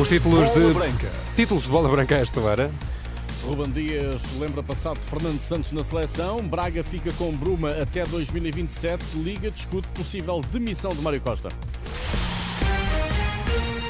Os títulos Bola de branca. títulos de bola branca esta hora. Ruben Dias lembra passado de Fernando Santos na seleção. Braga fica com Bruma até 2027. Liga discute possível demissão de Mário Costa.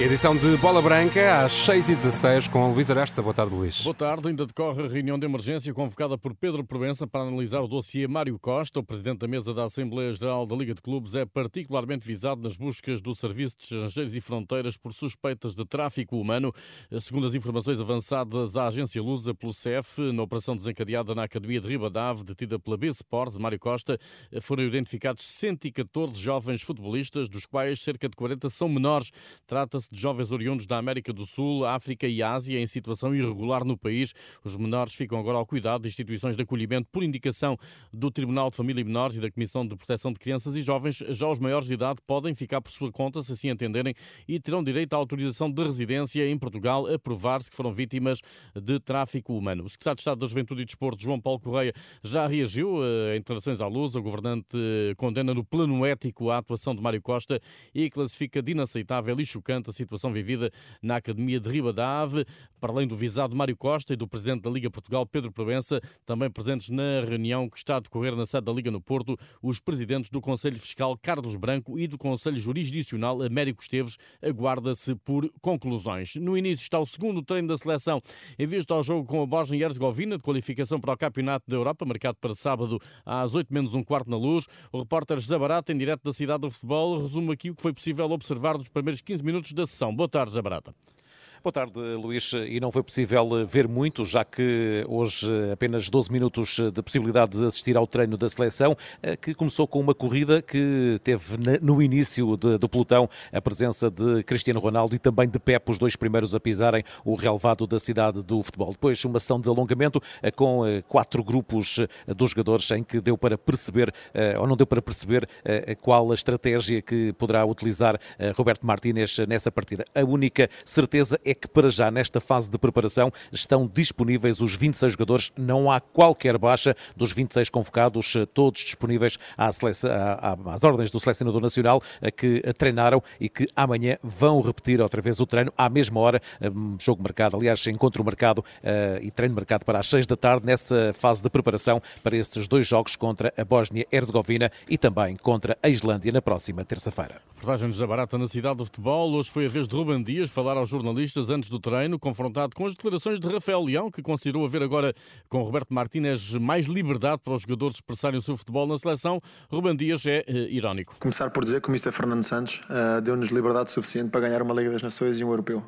Edição de Bola Branca às 6h16 com Luís Aresta. Boa tarde, Luís. Boa tarde, ainda decorre a reunião de emergência convocada por Pedro Provença para analisar o dossiê Mário Costa. O presidente da mesa da Assembleia Geral da Liga de Clubes é particularmente visado nas buscas do Serviço de Estrangeiros e Fronteiras por suspeitas de tráfico humano. Segundo as informações avançadas à agência Lusa pelo CEF, na operação desencadeada na Academia de Ribadave, detida pela B-Sport Mário Costa, foram identificados 114 jovens futebolistas, dos quais cerca de 40 são menores. Trata-se de jovens oriundos da América do Sul, África e Ásia em situação irregular no país. Os menores ficam agora ao cuidado de instituições de acolhimento por indicação do Tribunal de Família e Menores e da Comissão de Proteção de Crianças e Jovens. Já os maiores de idade podem ficar por sua conta, se assim entenderem, e terão direito à autorização de residência em Portugal a provar-se que foram vítimas de tráfico humano. O secretário de Estado da Juventude e Desporto, João Paulo Correia, já reagiu a declarações à luz. O governante condena no plano ético a atuação de Mário Costa e classifica de inaceitável e chocante a situação vivida na Academia de Ribadave, para além do visado Mário Costa e do presidente da Liga Portugal, Pedro Provença, também presentes na reunião que está a decorrer na sede da Liga no Porto, os presidentes do Conselho Fiscal, Carlos Branco, e do Conselho Jurisdicional, Américo Esteves, aguarda-se por conclusões. No início está o segundo treino da seleção em vista ao jogo com a Bósnia e Herzegovina, de qualificação para o Campeonato da Europa, marcado para sábado às 8 menos um quarto na luz. O repórter José Barata, em direto da cidade do futebol, resume aqui o que foi possível observar nos primeiros 15 minutos da sessão. Boa tarde, José Barata. Boa tarde, Luís. E não foi possível ver muito, já que hoje apenas 12 minutos de possibilidade de assistir ao treino da seleção, que começou com uma corrida que teve no início do pelotão a presença de Cristiano Ronaldo e também de Pepe, os dois primeiros a pisarem o relevado da cidade do futebol. Depois, uma sessão de alongamento com quatro grupos dos jogadores em que deu para perceber, ou não deu para perceber, qual a estratégia que poderá utilizar Roberto Martínez nessa partida. A única certeza é que para já nesta fase de preparação estão disponíveis os 26 jogadores, não há qualquer baixa dos 26 convocados, todos disponíveis à seleção, às ordens do selecionador nacional que treinaram e que amanhã vão repetir outra vez o treino à mesma hora, jogo marcado, aliás, encontro marcado e treino marcado para as 6 da tarde nessa fase de preparação para esses dois jogos contra a Bósnia-Herzegovina e também contra a Islândia na próxima terça-feira. Reportagem de Barata na cidade do futebol. Hoje foi a vez de Ruben Dias falar aos jornalistas antes do treino, confrontado com as declarações de Rafael Leão, que considerou haver agora com Roberto Martínez mais liberdade para os jogadores expressarem o seu futebol na seleção. Ruben Dias é uh, irónico. Começar por dizer que o Mr. Fernando Santos uh, deu-nos liberdade suficiente para ganhar uma Liga das Nações e um Europeu.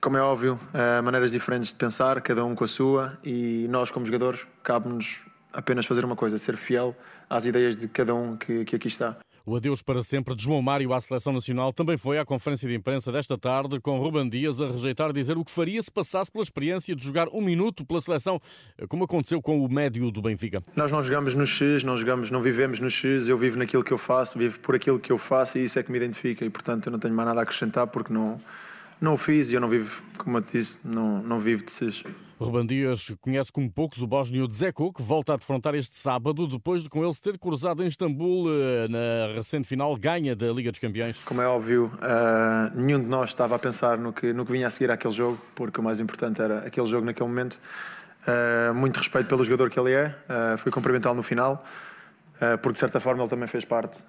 Como é óbvio, uh, maneiras diferentes de pensar, cada um com a sua, e nós, como jogadores, cabe-nos apenas fazer uma coisa: ser fiel às ideias de cada um que, que aqui está. O adeus para sempre de João Mário à Seleção Nacional também foi à conferência de imprensa desta tarde, com Ruben Dias a rejeitar dizer o que faria se passasse pela experiência de jogar um minuto pela seleção, como aconteceu com o médio do Benfica. Nós não jogamos no X, não jogamos, não vivemos no X, eu vivo naquilo que eu faço, vivo por aquilo que eu faço e isso é que me identifica e portanto eu não tenho mais nada a acrescentar porque não, não o fiz e eu não vivo, como eu disse, não, não vivo de X. Ruben Dias conhece como poucos o bósnio Dzeko, que volta a defrontar este sábado, depois de com ele se ter cruzado em Istambul na recente final ganha da Liga dos Campeões. Como é óbvio, uh, nenhum de nós estava a pensar no que, no que vinha a seguir àquele jogo, porque o mais importante era aquele jogo naquele momento. Uh, muito respeito pelo jogador que ele é, uh, fui cumprimentá-lo no final, porque de certa forma ele também fez parte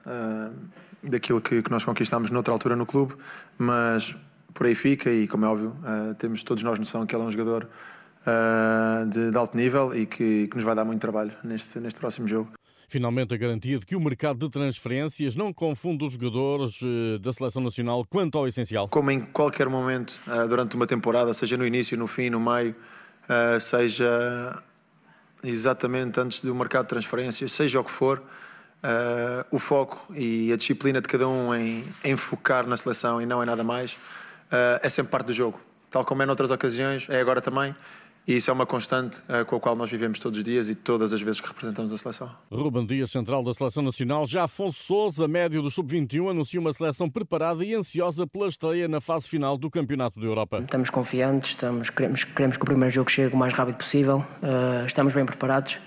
daquilo que, que nós conquistámos noutra altura no clube, mas por aí fica e, como é óbvio, temos todos nós noção que ele é um jogador Uh, de, de, alto nível e que, que, nos vai dar muito trabalho neste, neste próximo jogo. Finalmente, a garantia de que o mercado de transferências não confunde os jogadores da seleção nacional quanto ao essencial. Como em qualquer momento uh, durante uma temporada, seja no início, no fim, no meio, uh, seja exatamente antes do mercado de transferências, seja o que for, o foco e a disciplina de cada um em, em focar na seleção e não é nada mais, é sempre parte do jogo. Tal como é noutras ocasiões, é agora também. E isso é uma constante uh, com a qual nós vivemos todos os dias e todas as vezes que representamos a seleção. Ruben Dias, central da Seleção Nacional. Já Afonso Souza, médio do Sub-21, anuncia uma seleção preparada e ansiosa pela estreia na fase final do Campeonato da Europa. Estamos confiantes, estamos, queremos, queremos que o primeiro jogo chegue o mais rápido possível. Uh, estamos bem preparados.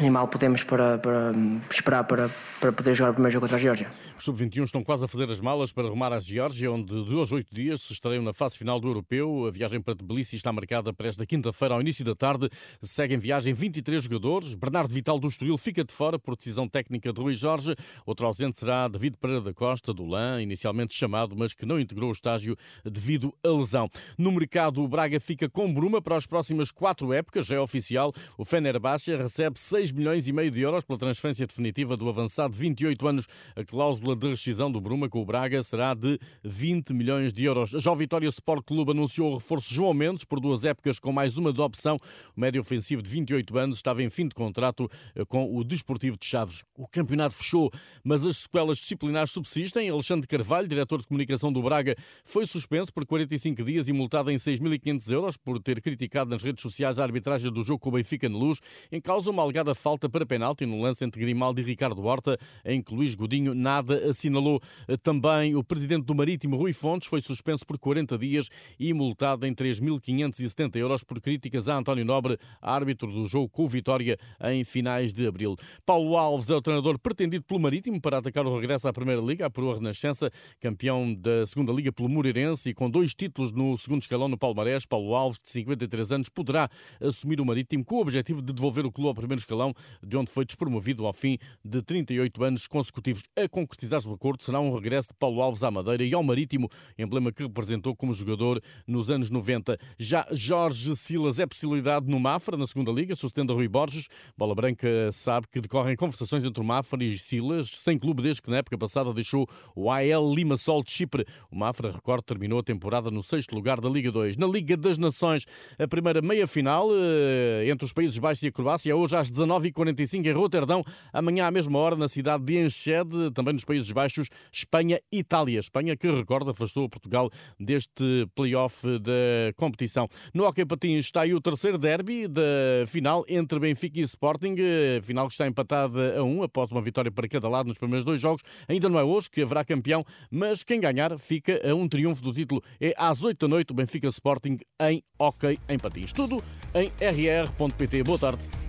E mal podemos para, para esperar para, para poder jogar o primeiro jogo contra a Geórgia. Os sub-21 estão quase a fazer as malas para rumar à Geórgia, onde de hoje a oito dias se estreiam na fase final do Europeu. A viagem para Tbilisi está marcada para esta quinta-feira, ao início da tarde. Seguem viagem 23 jogadores. Bernardo Vital do Estoril fica de fora por decisão técnica de Rui Jorge. Outro ausente será David Pereira da Costa, do LAN, inicialmente chamado, mas que não integrou o estágio devido à lesão. No mercado, o Braga fica com Bruma para as próximas quatro épocas, já é oficial. O Fenerbahçe recebe 6 milhões e meio de euros pela transferência definitiva do avançado de 28 anos. A cláusula de rescisão do Bruma com o Braga será de 20 milhões de euros. Já o Vitória Sport Clube anunciou o reforço João Mendes por duas épocas com mais uma de opção. O médio ofensivo de 28 anos estava em fim de contrato eh, com o Desportivo de Chaves. O campeonato fechou, mas as sequelas disciplinares subsistem. Alexandre Carvalho, diretor de comunicação do Braga, foi suspenso por 45 dias e multado em 6.500 euros por ter criticado nas redes sociais a arbitragem do jogo com o Benfica na Luz, em causa uma alegada falta para penalti no lance entre Grimaldi e Ricardo Horta, em que Luís Godinho nada assinalou. Também o presidente do Marítimo, Rui Fontes, foi suspenso por 40 dias e multado em 3.570 euros por críticas a António Nobre, árbitro do jogo com Vitória em finais de abril. Paulo Alves é o treinador pretendido pelo Marítimo para atacar o regresso à Primeira Liga, a Proa Renascença, campeão da Segunda Liga pelo Moreirense e com dois títulos no segundo escalão no Palmarés. Paulo Alves, de 53 anos, poderá assumir o Marítimo com o objetivo de devolver o clube ao primeiro escalão, de onde foi despromovido ao fim de 38 anos consecutivos. A concretizar-se o acordo será um regresso de Paulo Alves à Madeira e ao Marítimo, emblema que representou como jogador nos anos 90. Já Jorge Silas é possibilidade no Mafra, na segunda Liga, sustenta Rui Borges. Bola Branca sabe que decorrem conversações entre o Mafra e Silas, sem clube desde que na época passada deixou o AL Limassol de Chipre. O Mafra, recorde, terminou a temporada no sexto lugar da Liga 2. Na Liga das Nações, a primeira meia-final eh, entre os Países Baixos e a Croácia, é hoje às 19h45 em Roterdão, amanhã à mesma hora na cidade de Enschede, também nos Países Baixos, Espanha e Itália. Espanha que, recorda, afastou Portugal deste play-off da competição. No Hockey Patins está aí o terceiro derby da final entre Benfica e Sporting, final que está empatada a um, após uma vitória para cada lado nos primeiros dois jogos. Ainda não é hoje que haverá campeão, mas quem ganhar fica a um triunfo do título. É às 8 da noite o Benfica Sporting em Hockey em Patins. Tudo em rr.pt. Boa tarde.